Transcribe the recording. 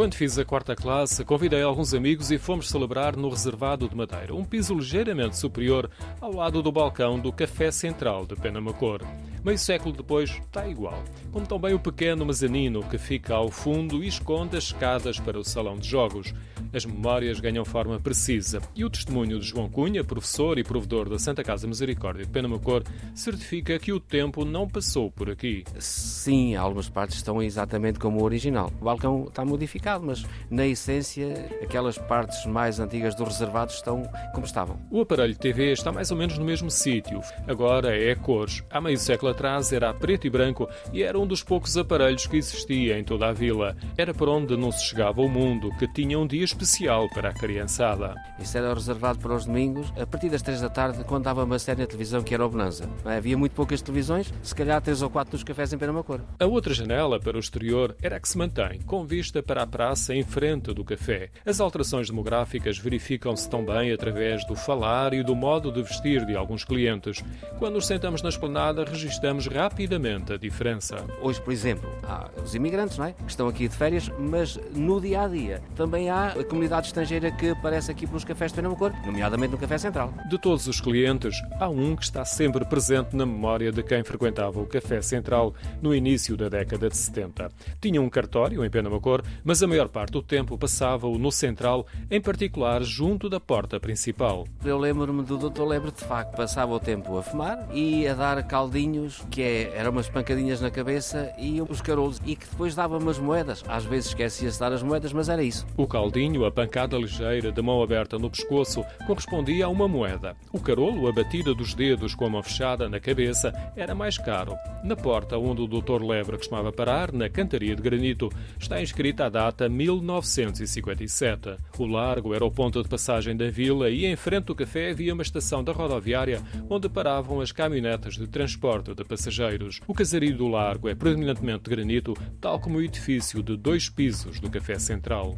Quando fiz a quarta classe, convidei alguns amigos e fomos celebrar no reservado de Madeira, um piso ligeiramente superior ao lado do balcão do Café Central de Penamacor. Meio século depois, está igual. Como também o pequeno mezanino que fica ao fundo e esconde as escadas para o salão de jogos. As memórias ganham forma precisa e o testemunho de João Cunha, professor e provedor da Santa Casa Misericórdia de Penamacor, certifica que o tempo não passou por aqui. Sim, algumas partes estão exatamente como o original. O balcão está modificado, mas na essência, aquelas partes mais antigas do reservado estão como estavam. O aparelho TV está mais ou menos no mesmo sítio. Agora é cores. Há meio século atrás era a preto e branco e era um dos poucos aparelhos que existia em toda a vila. Era por onde não se chegava ao mundo, que tinha um dia especial para a criançada. Isso era reservado para os domingos, a partir das três da tarde, quando dava uma série na televisão que era o Bonanza. Havia muito poucas televisões, se calhar três ou quatro nos cafés em Penamacor. A outra janela para o exterior era a que se mantém, com vista para a praça em frente do café. As alterações demográficas verificam-se também através do falar e do modo de vestir de alguns clientes. Quando nos sentamos na esplanada, registramos rapidamente a diferença. Hoje, por exemplo, há os imigrantes, não é? Que estão aqui de férias, mas no dia a dia também há a comunidade estrangeira que aparece aqui pelos cafés de Pernambuco, nomeadamente no Café Central. De todos os clientes, há um que está sempre presente na memória de quem frequentava o Café Central no início da década de 70. Tinha um cartório em Penamacor, mas a maior parte do tempo passava-o no Central, em particular junto da porta principal. Eu lembro-me do Dr. Lebre, de facto, passava o tempo a fumar e a dar caldinhos, que é, eram umas pancadinhas na cabeça e os carolos, e que depois dava umas moedas. Às vezes esquecia-se de dar as moedas, mas era isso. O caldinho, a pancada ligeira de mão aberta no pescoço, correspondia a uma moeda. O carolo, a batida dos dedos com a mão fechada na cabeça, era mais caro. Na porta onde o Dr. Lebre costumava parar, na cantaria de granito, está inscrita a data 1957. O largo era o ponto de passagem da vila e em frente do café havia uma estação da rodoviária onde paravam as caminhonetas de transporte de passageiros. O casario do largo é predominantemente de granito, tal como o edifício de dois pisos do Café Central.